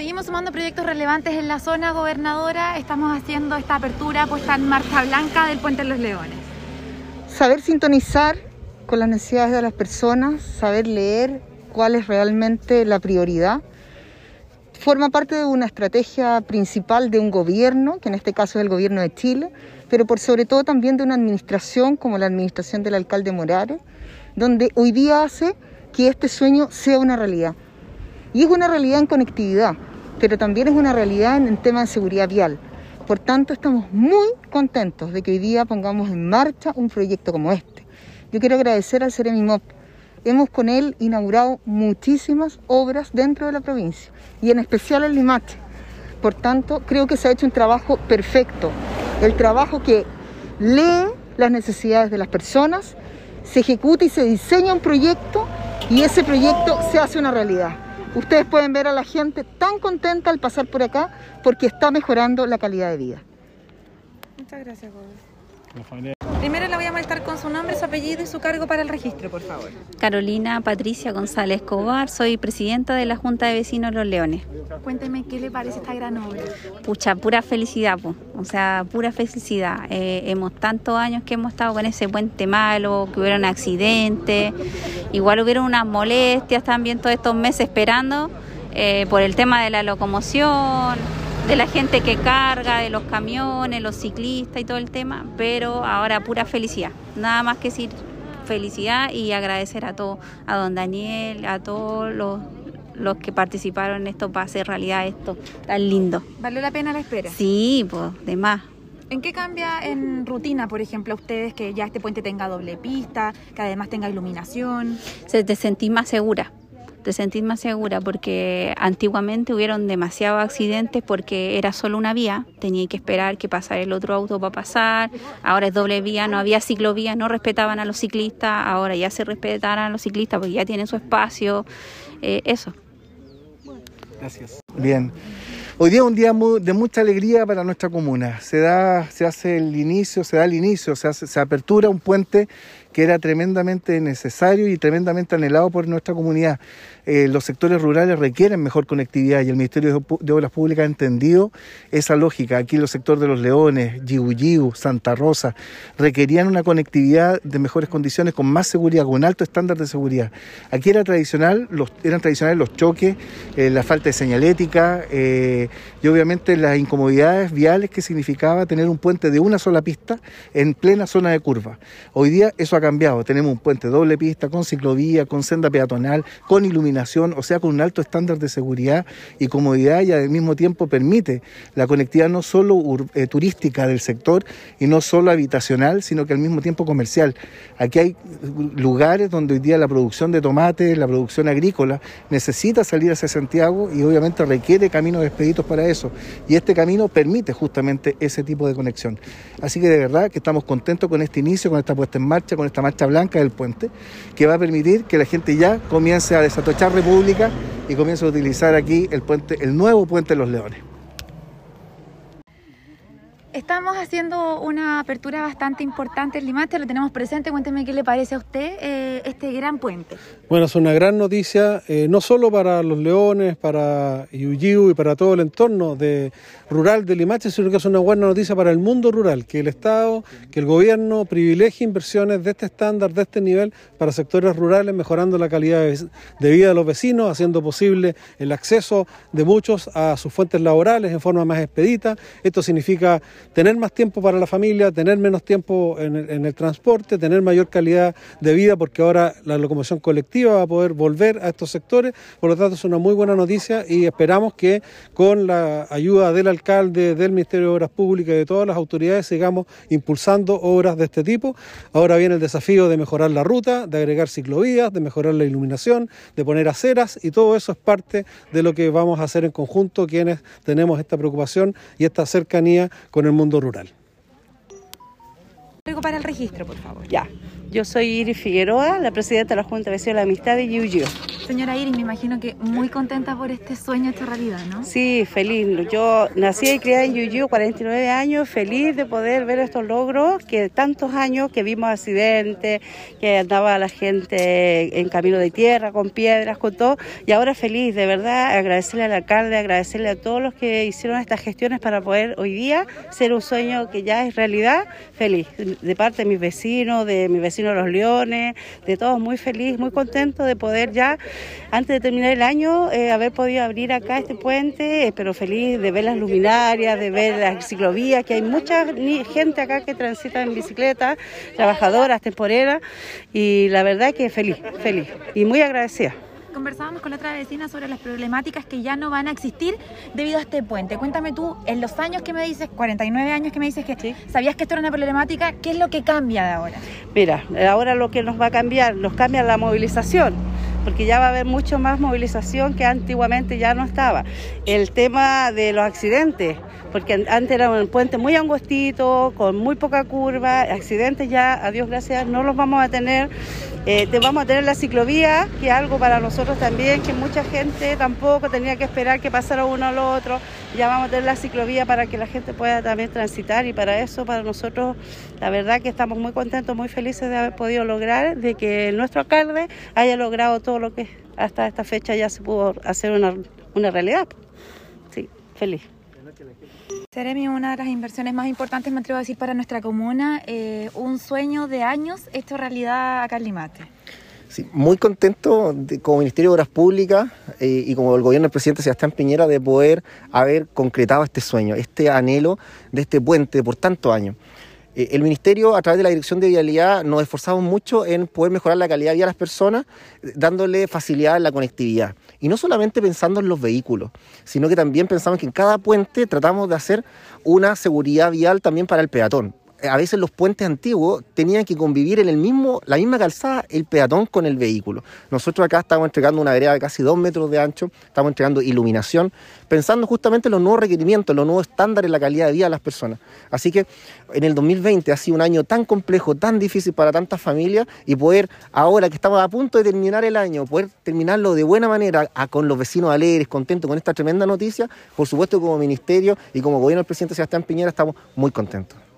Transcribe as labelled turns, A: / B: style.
A: Seguimos sumando proyectos relevantes en la zona gobernadora. Estamos haciendo esta apertura puesta en marcha blanca del Puente de los Leones.
B: Saber sintonizar con las necesidades de las personas, saber leer cuál es realmente la prioridad, forma parte de una estrategia principal de un gobierno, que en este caso es el gobierno de Chile, pero por sobre todo también de una administración como la administración del alcalde Morales, donde hoy día hace que este sueño sea una realidad. Y es una realidad en conectividad, pero también es una realidad en el tema de seguridad vial. Por tanto, estamos muy contentos de que hoy día pongamos en marcha un proyecto como este. Yo quiero agradecer al Ceremimop. Hemos con él inaugurado muchísimas obras dentro de la provincia y en especial en Limache. Por tanto, creo que se ha hecho un trabajo perfecto. El trabajo que lee las necesidades de las personas, se ejecuta y se diseña un proyecto y ese proyecto se hace una realidad. Ustedes pueden ver a la gente tan contenta al pasar por acá porque está mejorando la calidad de vida.
A: Muchas gracias, Primero la voy a molestar con su nombre, su apellido y su cargo para el registro, por favor.
C: Carolina Patricia González Cobar, soy presidenta de la Junta de Vecinos Los Leones.
A: Cuénteme qué le parece esta gran obra.
C: Pucha, pura felicidad, o sea, pura felicidad. Eh, hemos tantos años que hemos estado con ese puente malo, que hubieron accidentes, igual hubieron unas molestias también todos estos meses esperando eh, por el tema de la locomoción de la gente que carga, de los camiones, los ciclistas y todo el tema, pero ahora pura felicidad. Nada más que decir felicidad y agradecer a todo, a don Daniel, a todos los, los que participaron en esto para hacer realidad esto tan lindo.
A: ¿Valió la pena la espera?
C: Sí, pues, de más.
A: ¿En qué cambia en rutina, por ejemplo, a ustedes que ya este puente tenga doble pista, que además tenga iluminación?
C: Se te sentís más segura te sentís más segura porque antiguamente hubieron demasiados accidentes porque era solo una vía, tenía que esperar que pasara el otro auto para pasar, ahora es doble vía, no había ciclovía, no respetaban a los ciclistas, ahora ya se respetan a los ciclistas porque ya tienen su espacio, eh, eso.
D: Gracias. Bien. Hoy día es un día de mucha alegría para nuestra comuna. Se da, se hace el inicio, se da el inicio, se, hace, se apertura un puente que era tremendamente necesario y tremendamente anhelado por nuestra comunidad. Eh, los sectores rurales requieren mejor conectividad y el Ministerio de Obras Públicas ha entendido esa lógica. Aquí los sectores de Los Leones, Yibu Santa Rosa, requerían una conectividad de mejores condiciones, con más seguridad, con alto estándar de seguridad. Aquí era tradicional, los, eran tradicionales los choques, eh, la falta de señalética eh, y obviamente las incomodidades viales que significaba tener un puente de una sola pista en plena zona de curva. Hoy día eso ha cambiado, tenemos un puente doble pista, con ciclovía, con senda peatonal, con iluminación o sea, con un alto estándar de seguridad y comodidad y al mismo tiempo permite la conectividad no solo eh, turística del sector y no solo habitacional, sino que al mismo tiempo comercial. Aquí hay lugares donde hoy día la producción de tomates, la producción agrícola, necesita salir hacia Santiago y obviamente requiere caminos expeditos para eso. Y este camino permite justamente ese tipo de conexión. Así que de verdad que estamos contentos con este inicio, con esta puesta en marcha, con esta marcha blanca del puente, que va a permitir que la gente ya comience a desatochar República y comienzo a utilizar aquí el puente, el nuevo puente de los Leones.
A: Estamos haciendo una apertura bastante importante en Limache, lo tenemos presente. Cuénteme qué le parece a usted eh, este gran puente.
E: Bueno, es una gran noticia, eh, no solo para los leones, para Yuyiu y para todo el entorno de, rural de Limache, sino que es una buena noticia para el mundo rural, que el Estado, que el gobierno privilegie inversiones de este estándar, de este nivel, para sectores rurales, mejorando la calidad de vida de los vecinos, haciendo posible el acceso de muchos a sus fuentes laborales en forma más expedita. Esto significa tener más tiempo para la familia, tener menos tiempo en el, transporte, tener mayor calidad de vida, porque ahora la locomoción colectiva va a poder volver a estos sectores. Por lo tanto, es una muy buena noticia y esperamos que con la ayuda del alcalde, del Ministerio de Obras Públicas y de todas las autoridades sigamos impulsando obras de este tipo. Ahora viene el desafío de mejorar la ruta, de agregar ciclovías, de mejorar la iluminación, de poner aceras y todo eso es parte de lo que vamos a hacer en conjunto quienes tenemos esta preocupación y esta cercanía con el mundo rural.
A: Para el registro, por favor.
F: Ya. Yo soy Iris Figueroa, la presidenta de la Junta de Vecinos de la Amistad de Yuyo.
A: Señora Iris, me imagino que muy contenta por este sueño hecho realidad, ¿no?
F: Sí, feliz. Yo nací y criada en Yuyu, 49 años, feliz de poder ver estos logros que tantos años que vimos accidentes, que andaba la gente en camino de tierra, con piedras, con todo, y ahora feliz, de verdad, agradecerle al alcalde, agradecerle a todos los que hicieron estas gestiones para poder hoy día ser un sueño que ya es realidad, feliz. De parte de mis vecinos, de mis vecinos los Leones, de todos muy feliz, muy contento de poder ya antes de terminar el año, eh, haber podido abrir acá este puente, eh, pero feliz de ver las luminarias, de ver las ciclovías, que hay mucha gente acá que transita en bicicleta, trabajadoras, temporeras, y la verdad que feliz, feliz y muy agradecida
A: conversábamos con la otra vecina sobre las problemáticas que ya no van a existir debido a este puente. Cuéntame tú, en los años que me dices, 49 años que me dices que sabías que esto era una problemática, ¿qué es lo que cambia de ahora?
F: Mira, ahora lo que nos va a cambiar, nos cambia la movilización porque ya va a haber mucho más movilización que antiguamente ya no estaba. El tema de los accidentes, porque antes era un puente muy angostito, con muy poca curva, accidentes ya, a Dios gracias, no los vamos a tener. Eh, vamos a tener la ciclovía, que es algo para nosotros también, que mucha gente tampoco tenía que esperar que pasara uno al otro. Ya vamos a tener la ciclovía para que la gente pueda también transitar y para eso, para nosotros, la verdad que estamos muy contentos, muy felices de haber podido lograr, de que nuestro alcalde haya logrado todo lo que hasta esta fecha ya se pudo hacer una, una realidad. Sí, feliz.
A: Seremi, una de las inversiones más importantes, me atrevo a decir, para nuestra comuna, eh, un sueño de años hecho realidad acá en Limate.
G: Sí, muy contento como Ministerio de Obras Públicas eh, y como el gobierno del presidente Sebastián Piñera de poder haber concretado este sueño, este anhelo de este puente por tantos años. Eh, el Ministerio, a través de la Dirección de Vialidad, nos esforzamos mucho en poder mejorar la calidad de vida a las personas, dándole facilidad en la conectividad. Y no solamente pensando en los vehículos, sino que también pensamos que en cada puente tratamos de hacer una seguridad vial también para el peatón a veces los puentes antiguos tenían que convivir en el mismo, la misma calzada el peatón con el vehículo. Nosotros acá estamos entregando una vereda de casi dos metros de ancho, estamos entregando iluminación, pensando justamente en los nuevos requerimientos, los nuevos estándares, en la calidad de vida de las personas. Así que en el 2020 ha sido un año tan complejo, tan difícil para tantas familias y poder, ahora que estamos a punto de terminar el año, poder terminarlo de buena manera, con los vecinos alegres, contentos con esta tremenda noticia, por supuesto como ministerio y como gobierno del presidente Sebastián Piñera estamos muy contentos.